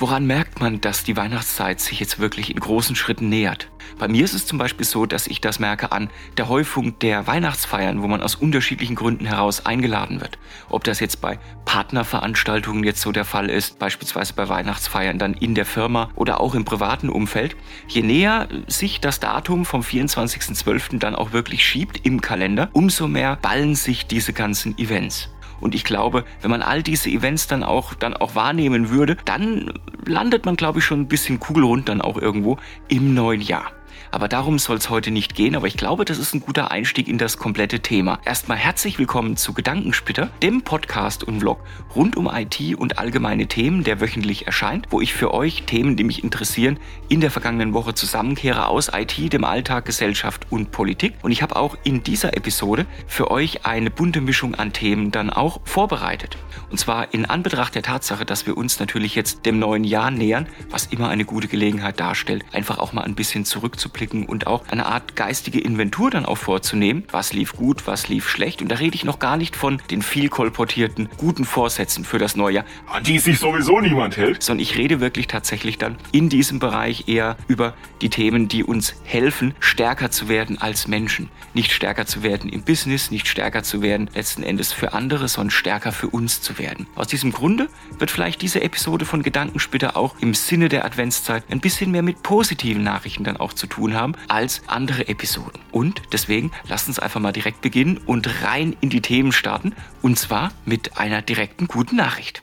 Woran merkt man, dass die Weihnachtszeit sich jetzt wirklich in großen Schritten nähert? Bei mir ist es zum Beispiel so, dass ich das merke an der Häufung der Weihnachtsfeiern, wo man aus unterschiedlichen Gründen heraus eingeladen wird. Ob das jetzt bei Partnerveranstaltungen jetzt so der Fall ist, beispielsweise bei Weihnachtsfeiern dann in der Firma oder auch im privaten Umfeld. Je näher sich das Datum vom 24.12. dann auch wirklich schiebt im Kalender, umso mehr ballen sich diese ganzen Events. Und ich glaube, wenn man all diese Events dann auch, dann auch wahrnehmen würde, dann landet man, glaube ich, schon ein bisschen kugelrund dann auch irgendwo im neuen Jahr. Aber darum soll es heute nicht gehen, aber ich glaube, das ist ein guter Einstieg in das komplette Thema. Erstmal herzlich willkommen zu Gedankensplitter, dem Podcast und Vlog rund um IT und allgemeine Themen, der wöchentlich erscheint, wo ich für euch Themen, die mich interessieren, in der vergangenen Woche zusammenkehre aus IT, dem Alltag, Gesellschaft und Politik. Und ich habe auch in dieser Episode für euch eine bunte Mischung an Themen dann auch vorbereitet. Und zwar in Anbetracht der Tatsache, dass wir uns natürlich jetzt dem neuen Jahr nähern, was immer eine gute Gelegenheit darstellt, einfach auch mal ein bisschen zurückzublicken zurückzublicken und auch eine Art geistige Inventur dann auch vorzunehmen. Was lief gut, was lief schlecht. Und da rede ich noch gar nicht von den viel kolportierten guten Vorsätzen für das neue Jahr. An die sich sowieso niemand hält. Sondern ich rede wirklich tatsächlich dann in diesem Bereich eher über die Themen, die uns helfen, stärker zu werden als Menschen. Nicht stärker zu werden im Business, nicht stärker zu werden letzten Endes für andere, sondern stärker für uns zu werden. Aus diesem Grunde wird vielleicht diese Episode von Gedankensplitter auch im Sinne der Adventszeit ein bisschen mehr mit positiven Nachrichten dann auch zu tun haben als andere Episoden. Und deswegen lasst uns einfach mal direkt beginnen und rein in die Themen starten. Und zwar mit einer direkten guten Nachricht.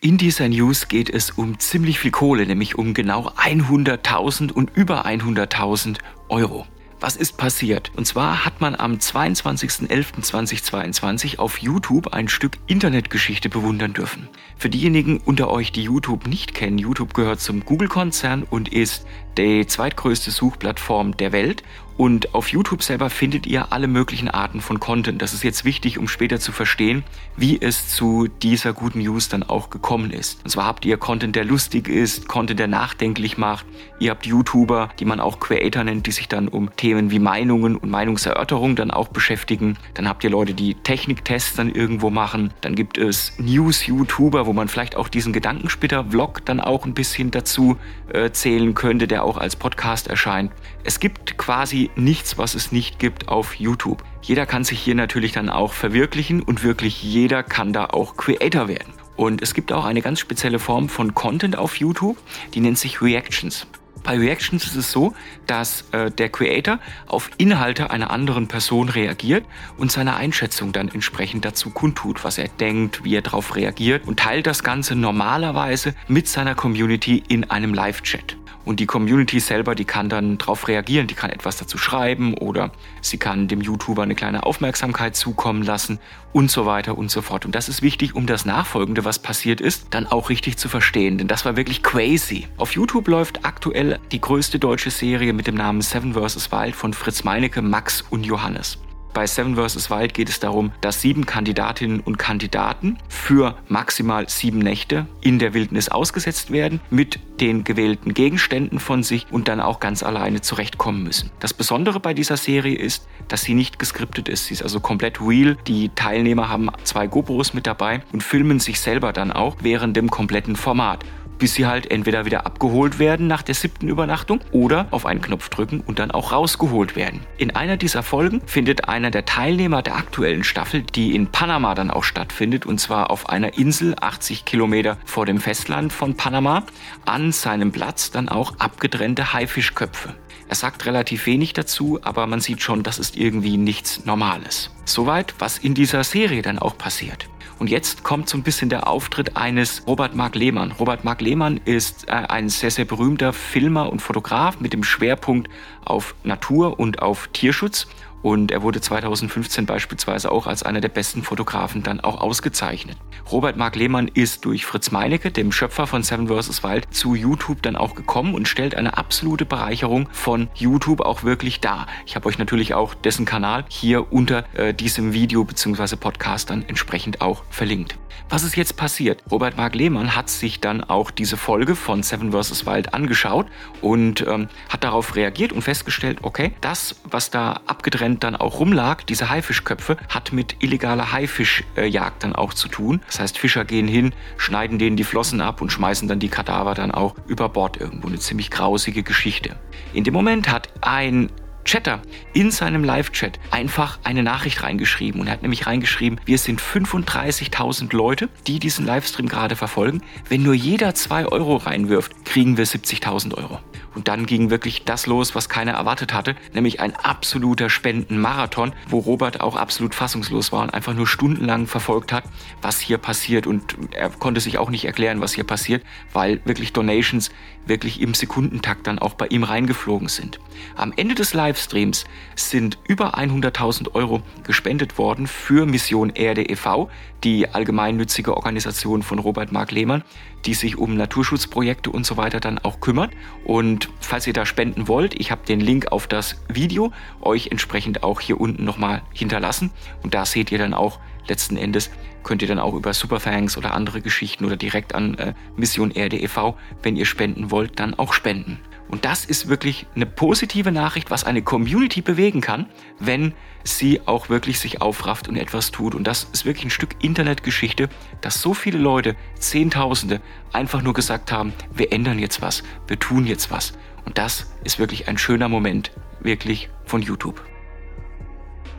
In dieser News geht es um ziemlich viel Kohle, nämlich um genau 100.000 und über 100.000 Euro. Was ist passiert? Und zwar hat man am 22.11.2022 auf YouTube ein Stück Internetgeschichte bewundern dürfen. Für diejenigen unter euch, die YouTube nicht kennen, YouTube gehört zum Google-Konzern und ist die zweitgrößte Suchplattform der Welt und auf YouTube selber findet ihr alle möglichen Arten von Content. Das ist jetzt wichtig, um später zu verstehen, wie es zu dieser guten News dann auch gekommen ist. Und zwar habt ihr Content, der lustig ist, Content, der nachdenklich macht. Ihr habt YouTuber, die man auch Creator nennt, die sich dann um Themen wie Meinungen und Meinungserörterung dann auch beschäftigen. Dann habt ihr Leute, die Techniktests dann irgendwo machen. Dann gibt es News-YouTuber, wo man vielleicht auch diesen Gedankensplitter-Vlog dann auch ein bisschen dazu äh, zählen könnte, der auch als Podcast erscheint. Es gibt quasi nichts, was es nicht gibt auf YouTube. Jeder kann sich hier natürlich dann auch verwirklichen und wirklich jeder kann da auch Creator werden. Und es gibt auch eine ganz spezielle Form von Content auf YouTube, die nennt sich Reactions. Bei Reactions ist es so, dass äh, der Creator auf Inhalte einer anderen Person reagiert und seine Einschätzung dann entsprechend dazu kundtut, was er denkt, wie er darauf reagiert und teilt das Ganze normalerweise mit seiner Community in einem Live-Chat. Und die Community selber, die kann dann darauf reagieren, die kann etwas dazu schreiben oder sie kann dem YouTuber eine kleine Aufmerksamkeit zukommen lassen und so weiter und so fort. Und das ist wichtig, um das Nachfolgende, was passiert ist, dann auch richtig zu verstehen. Denn das war wirklich crazy. Auf YouTube läuft aktuell die größte deutsche Serie mit dem Namen Seven vs. Wild von Fritz Meinecke, Max und Johannes. Bei Seven vs. Wild geht es darum, dass sieben Kandidatinnen und Kandidaten für maximal sieben Nächte in der Wildnis ausgesetzt werden mit den gewählten Gegenständen von sich und dann auch ganz alleine zurechtkommen müssen. Das Besondere bei dieser Serie ist, dass sie nicht geskriptet ist. Sie ist also komplett real. Die Teilnehmer haben zwei GoPros mit dabei und filmen sich selber dann auch während dem kompletten Format bis sie halt entweder wieder abgeholt werden nach der siebten Übernachtung oder auf einen Knopf drücken und dann auch rausgeholt werden. In einer dieser Folgen findet einer der Teilnehmer der aktuellen Staffel, die in Panama dann auch stattfindet, und zwar auf einer Insel 80 Kilometer vor dem Festland von Panama, an seinem Platz dann auch abgetrennte Haifischköpfe. Er sagt relativ wenig dazu, aber man sieht schon, das ist irgendwie nichts Normales. Soweit, was in dieser Serie dann auch passiert. Und jetzt kommt so ein bisschen der Auftritt eines Robert Mark Lehmann. Robert Mark Lehmann ist äh, ein sehr, sehr berühmter Filmer und Fotograf mit dem Schwerpunkt auf Natur und auf Tierschutz. Und er wurde 2015 beispielsweise auch als einer der besten Fotografen dann auch ausgezeichnet. Robert Mark Lehmann ist durch Fritz Meinecke, dem Schöpfer von Seven vs. Wild, zu YouTube dann auch gekommen und stellt eine absolute Bereicherung von YouTube auch wirklich dar. Ich habe euch natürlich auch dessen Kanal hier unter äh, diesem Video bzw. Podcast dann entsprechend auch verlinkt. Was ist jetzt passiert? Robert Mark Lehmann hat sich dann auch diese Folge von Seven vs. Wild angeschaut und ähm, hat darauf reagiert und festgestellt, okay, das, was da abgetrennt Moment dann auch rumlag, diese Haifischköpfe, hat mit illegaler Haifischjagd dann auch zu tun. Das heißt, Fischer gehen hin, schneiden denen die Flossen ab und schmeißen dann die Kadaver dann auch über Bord irgendwo. Eine ziemlich grausige Geschichte. In dem Moment hat ein Chatter in seinem Live-Chat einfach eine Nachricht reingeschrieben und er hat nämlich reingeschrieben, wir sind 35.000 Leute, die diesen Livestream gerade verfolgen. Wenn nur jeder zwei Euro reinwirft, kriegen wir 70.000 Euro. Und dann ging wirklich das los, was keiner erwartet hatte, nämlich ein absoluter Spendenmarathon, wo Robert auch absolut fassungslos war und einfach nur stundenlang verfolgt hat, was hier passiert. Und er konnte sich auch nicht erklären, was hier passiert, weil wirklich Donations wirklich im Sekundentakt dann auch bei ihm reingeflogen sind. Am Ende des Livestreams sind über 100.000 Euro gespendet worden für Mission Erde e.V., die allgemeinnützige Organisation von Robert Mark Lehmann, die sich um Naturschutzprojekte und so weiter dann auch kümmert. Und falls ihr da spenden wollt, ich habe den Link auf das Video euch entsprechend auch hier unten nochmal hinterlassen. Und da seht ihr dann auch letzten Endes, könnt ihr dann auch über Superfangs oder andere Geschichten oder direkt an äh, Mission Erde e.V., wenn ihr spenden wollt, dann auch spenden. Und das ist wirklich eine positive Nachricht, was eine Community bewegen kann, wenn sie auch wirklich sich aufrafft und etwas tut. Und das ist wirklich ein Stück Internetgeschichte, dass so viele Leute, Zehntausende, einfach nur gesagt haben, wir ändern jetzt was, wir tun jetzt was. Und das ist wirklich ein schöner Moment, wirklich von YouTube.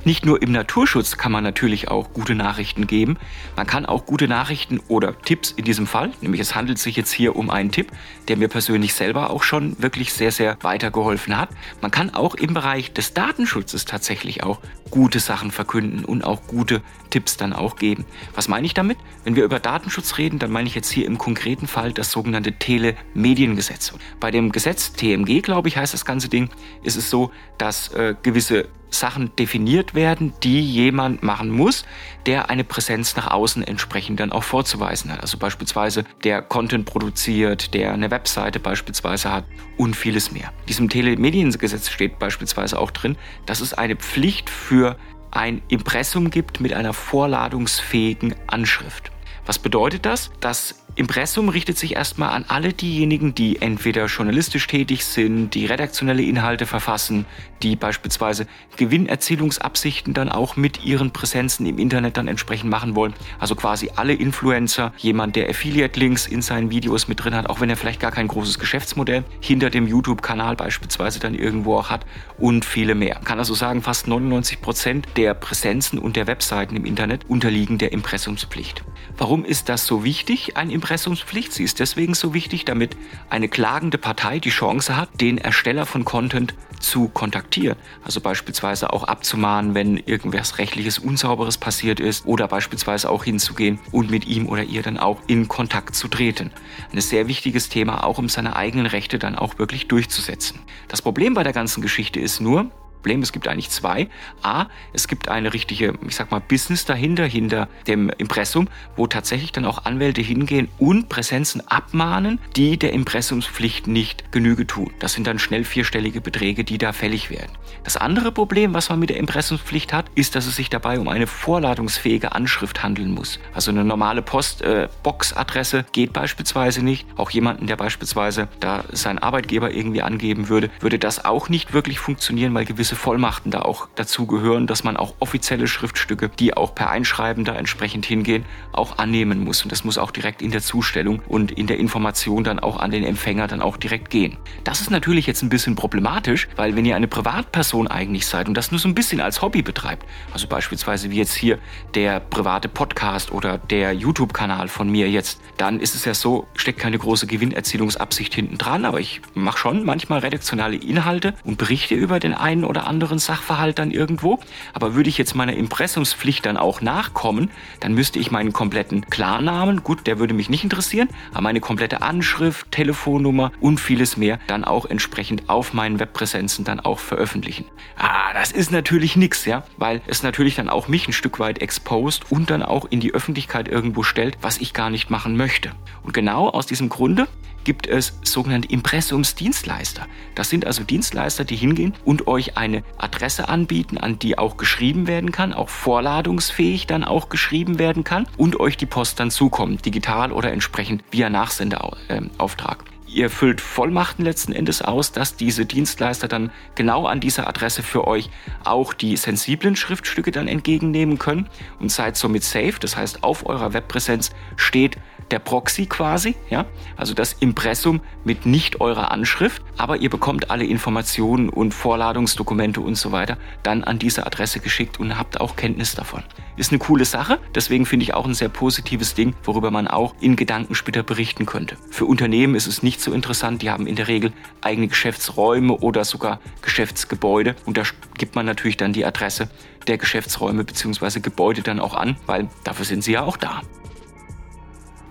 Nicht nur im Naturschutz kann man natürlich auch gute Nachrichten geben. Man kann auch gute Nachrichten oder Tipps in diesem Fall, nämlich es handelt sich jetzt hier um einen Tipp, der mir persönlich selber auch schon wirklich sehr, sehr weitergeholfen hat. Man kann auch im Bereich des Datenschutzes tatsächlich auch gute Sachen verkünden und auch gute Tipps dann auch geben. Was meine ich damit? Wenn wir über Datenschutz reden, dann meine ich jetzt hier im konkreten Fall das sogenannte Telemediengesetz. Bei dem Gesetz TMG, glaube ich, heißt das ganze Ding, ist es so, dass äh, gewisse Sachen definiert werden, die jemand machen muss, der eine Präsenz nach außen entsprechend dann auch vorzuweisen hat. Also beispielsweise der Content produziert, der eine Webseite beispielsweise hat und vieles mehr. In diesem Telemediengesetz steht beispielsweise auch drin, dass es eine Pflicht für ein Impressum gibt mit einer vorladungsfähigen Anschrift. Was bedeutet das? Das Impressum richtet sich erstmal an alle diejenigen, die entweder journalistisch tätig sind, die redaktionelle Inhalte verfassen, die beispielsweise Gewinnerzielungsabsichten dann auch mit ihren Präsenzen im Internet dann entsprechend machen wollen. Also quasi alle Influencer, jemand, der Affiliate-Links in seinen Videos mit drin hat, auch wenn er vielleicht gar kein großes Geschäftsmodell hinter dem YouTube-Kanal beispielsweise dann irgendwo auch hat und viele mehr. kann also sagen, fast 99 Prozent der Präsenzen und der Webseiten im Internet unterliegen der Impressumspflicht. Warum ist das so wichtig, ein Impressumspflicht. Sie ist deswegen so wichtig, damit eine klagende Partei die Chance hat, den Ersteller von Content zu kontaktieren. Also beispielsweise auch abzumahnen, wenn irgendwas rechtliches Unsauberes passiert ist oder beispielsweise auch hinzugehen und mit ihm oder ihr dann auch in Kontakt zu treten. Ein sehr wichtiges Thema, auch um seine eigenen Rechte dann auch wirklich durchzusetzen. Das Problem bei der ganzen Geschichte ist nur, Problem. Es gibt eigentlich zwei. A, es gibt eine richtige, ich sag mal, Business dahinter, hinter dem Impressum, wo tatsächlich dann auch Anwälte hingehen und Präsenzen abmahnen, die der Impressumspflicht nicht Genüge tun. Das sind dann schnell vierstellige Beträge, die da fällig werden. Das andere Problem, was man mit der Impressumspflicht hat, ist, dass es sich dabei um eine vorladungsfähige Anschrift handeln muss. Also eine normale Postbox-Adresse äh, geht beispielsweise nicht. Auch jemanden, der beispielsweise da sein Arbeitgeber irgendwie angeben würde, würde das auch nicht wirklich funktionieren, weil gewisse gewisse Vollmachten da auch dazu gehören, dass man auch offizielle Schriftstücke, die auch per Einschreiben da entsprechend hingehen, auch annehmen muss. Und das muss auch direkt in der Zustellung und in der Information dann auch an den Empfänger dann auch direkt gehen. Das ist natürlich jetzt ein bisschen problematisch, weil wenn ihr eine Privatperson eigentlich seid und das nur so ein bisschen als Hobby betreibt, also beispielsweise wie jetzt hier der private Podcast oder der YouTube-Kanal von mir jetzt, dann ist es ja so, steckt keine große Gewinnerzielungsabsicht hinten dran, aber ich mache schon manchmal redaktionale Inhalte und berichte über den einen oder anderen Sachverhalt dann irgendwo. Aber würde ich jetzt meiner Impressumspflicht dann auch nachkommen, dann müsste ich meinen kompletten Klarnamen, gut, der würde mich nicht interessieren, aber meine komplette Anschrift, Telefonnummer und vieles mehr dann auch entsprechend auf meinen Webpräsenzen dann auch veröffentlichen. Ah, das ist natürlich nix, ja, weil es natürlich dann auch mich ein Stück weit exposed und dann auch in die Öffentlichkeit irgendwo stellt, was ich gar nicht machen möchte. Und genau aus diesem Grunde gibt es sogenannte Impressumsdienstleister. Das sind also Dienstleister, die hingehen und euch eine Adresse anbieten, an die auch geschrieben werden kann, auch vorladungsfähig dann auch geschrieben werden kann und euch die Post dann zukommt, digital oder entsprechend via Nachsendeauftrag. Ihr füllt Vollmachten letzten Endes aus, dass diese Dienstleister dann genau an dieser Adresse für euch auch die sensiblen Schriftstücke dann entgegennehmen können und seid somit safe. Das heißt, auf eurer Webpräsenz steht der Proxy quasi, ja, also das Impressum mit nicht eurer Anschrift, aber ihr bekommt alle Informationen und Vorladungsdokumente und so weiter dann an diese Adresse geschickt und habt auch Kenntnis davon. Ist eine coole Sache, deswegen finde ich auch ein sehr positives Ding, worüber man auch in Gedanken später berichten könnte. Für Unternehmen ist es nicht so interessant, die haben in der Regel eigene Geschäftsräume oder sogar Geschäftsgebäude und da gibt man natürlich dann die Adresse der Geschäftsräume bzw. Gebäude dann auch an, weil dafür sind sie ja auch da.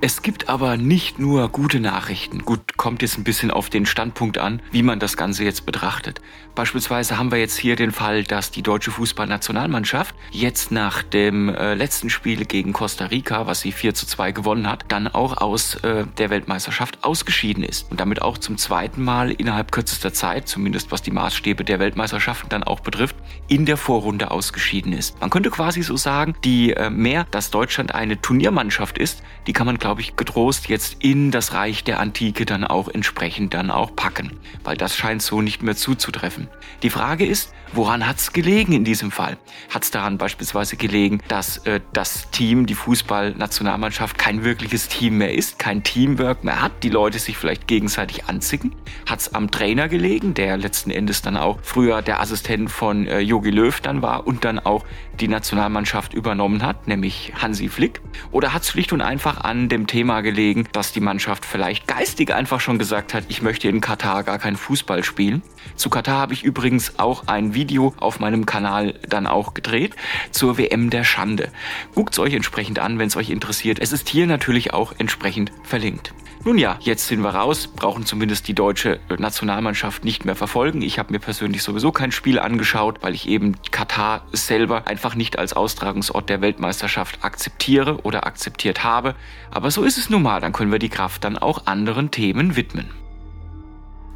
Es gibt aber nicht nur gute Nachrichten. Gut, kommt jetzt ein bisschen auf den Standpunkt an, wie man das Ganze jetzt betrachtet. Beispielsweise haben wir jetzt hier den Fall, dass die deutsche Fußballnationalmannschaft jetzt nach dem äh, letzten Spiel gegen Costa Rica, was sie 4 zu 2 gewonnen hat, dann auch aus äh, der Weltmeisterschaft ausgeschieden ist. Und damit auch zum zweiten Mal innerhalb kürzester Zeit, zumindest was die Maßstäbe der Weltmeisterschaften dann auch betrifft, in der Vorrunde ausgeschieden ist. Man könnte quasi so sagen, die äh, mehr, dass Deutschland eine Turniermannschaft ist, die kann man, glaube glaube ich, getrost jetzt in das Reich der Antike dann auch entsprechend dann auch packen, weil das scheint so nicht mehr zuzutreffen. Die Frage ist, woran hat es gelegen in diesem Fall? Hat es daran beispielsweise gelegen, dass äh, das Team, die Fußballnationalmannschaft kein wirkliches Team mehr ist, kein Teamwork mehr hat, die Leute sich vielleicht gegenseitig anzicken? Hat es am Trainer gelegen, der letzten Endes dann auch früher der Assistent von äh, Jogi Löw dann war und dann auch die Nationalmannschaft übernommen hat, nämlich Hansi Flick? Oder hat es schlicht und einfach an dem Thema gelegen, dass die Mannschaft vielleicht geistig einfach schon gesagt hat, ich möchte in Katar gar keinen Fußball spielen. Zu Katar habe ich übrigens auch ein Video auf meinem Kanal dann auch gedreht zur WM der Schande. Guckt es euch entsprechend an, wenn es euch interessiert. Es ist hier natürlich auch entsprechend verlinkt. Nun ja, jetzt sind wir raus, brauchen zumindest die deutsche Nationalmannschaft nicht mehr verfolgen. Ich habe mir persönlich sowieso kein Spiel angeschaut, weil ich eben Katar selber einfach nicht als Austragungsort der Weltmeisterschaft akzeptiere oder akzeptiert habe. Aber so ist es nun mal, dann können wir die Kraft dann auch anderen Themen widmen.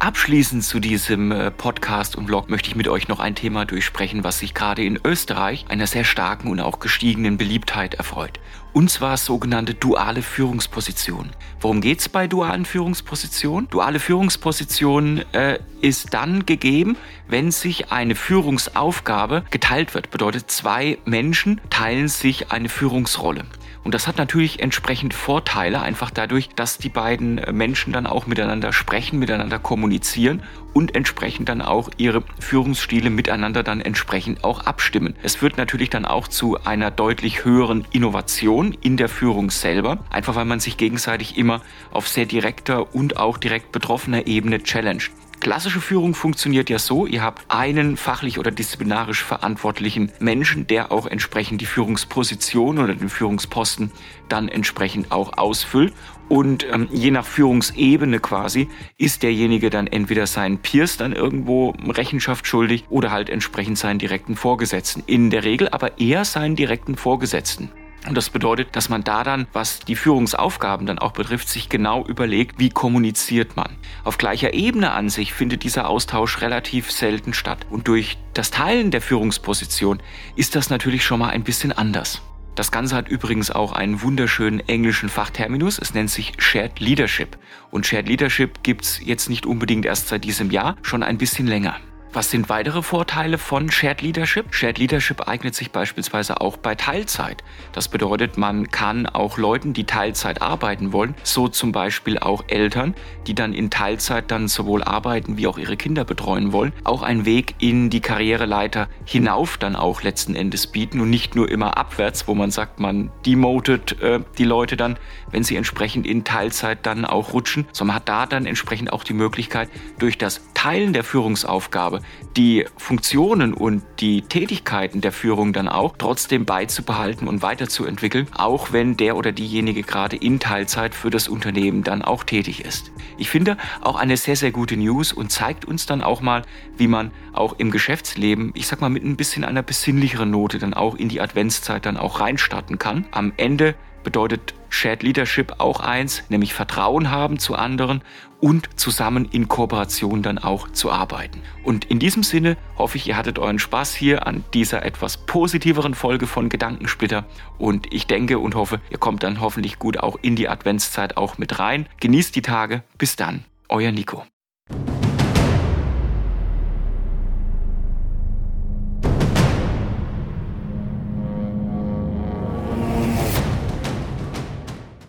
Abschließend zu diesem äh, Podcast und Blog möchte ich mit euch noch ein Thema durchsprechen, was sich gerade in Österreich einer sehr starken und auch gestiegenen Beliebtheit erfreut. Und zwar sogenannte duale Führungsposition. Worum geht's bei dualen Führungspositionen? Duale Führungsposition äh, ist dann gegeben, wenn sich eine Führungsaufgabe geteilt wird. Bedeutet, zwei Menschen teilen sich eine Führungsrolle. Und das hat natürlich entsprechend Vorteile, einfach dadurch, dass die beiden äh, Menschen dann auch miteinander sprechen, miteinander kommunizieren und entsprechend dann auch ihre Führungsstile miteinander dann entsprechend auch abstimmen. Es wird natürlich dann auch zu einer deutlich höheren Innovation in der Führung selber, einfach weil man sich gegenseitig immer auf sehr direkter und auch direkt betroffener Ebene challenged. Klassische Führung funktioniert ja so, ihr habt einen fachlich oder disziplinarisch verantwortlichen Menschen, der auch entsprechend die Führungsposition oder den Führungsposten dann entsprechend auch ausfüllt. Und ähm, je nach Führungsebene quasi ist derjenige dann entweder seinen Peers dann irgendwo Rechenschaft schuldig oder halt entsprechend seinen direkten Vorgesetzten. In der Regel aber eher seinen direkten Vorgesetzten. Und das bedeutet, dass man da dann, was die Führungsaufgaben dann auch betrifft, sich genau überlegt, wie kommuniziert man. Auf gleicher Ebene an sich findet dieser Austausch relativ selten statt. Und durch das Teilen der Führungsposition ist das natürlich schon mal ein bisschen anders. Das Ganze hat übrigens auch einen wunderschönen englischen Fachterminus. Es nennt sich Shared Leadership. Und Shared Leadership gibt's jetzt nicht unbedingt erst seit diesem Jahr, schon ein bisschen länger. Was sind weitere Vorteile von Shared Leadership? Shared Leadership eignet sich beispielsweise auch bei Teilzeit. Das bedeutet, man kann auch Leuten, die Teilzeit arbeiten wollen, so zum Beispiel auch Eltern, die dann in Teilzeit dann sowohl arbeiten wie auch ihre Kinder betreuen wollen, auch einen Weg in die Karriereleiter hinauf dann auch letzten Endes bieten und nicht nur immer abwärts, wo man sagt, man demotet äh, die Leute dann, wenn sie entsprechend in Teilzeit dann auch rutschen, sondern hat da dann entsprechend auch die Möglichkeit, durch das Teilen der Führungsaufgabe die Funktionen und die Tätigkeiten der Führung dann auch trotzdem beizubehalten und weiterzuentwickeln, auch wenn der oder diejenige gerade in Teilzeit für das Unternehmen dann auch tätig ist. Ich finde auch eine sehr, sehr gute News und zeigt uns dann auch mal, wie man auch im Geschäftsleben, ich sag mal mit ein bisschen einer besinnlicheren Note dann auch in die Adventszeit dann auch reinstarten kann. Am Ende bedeutet Shared Leadership auch eins, nämlich Vertrauen haben zu anderen und zusammen in Kooperation dann auch zu arbeiten. Und in diesem Sinne hoffe ich, ihr hattet euren Spaß hier an dieser etwas positiveren Folge von Gedankensplitter und ich denke und hoffe, ihr kommt dann hoffentlich gut auch in die Adventszeit auch mit rein. Genießt die Tage, bis dann. euer Nico.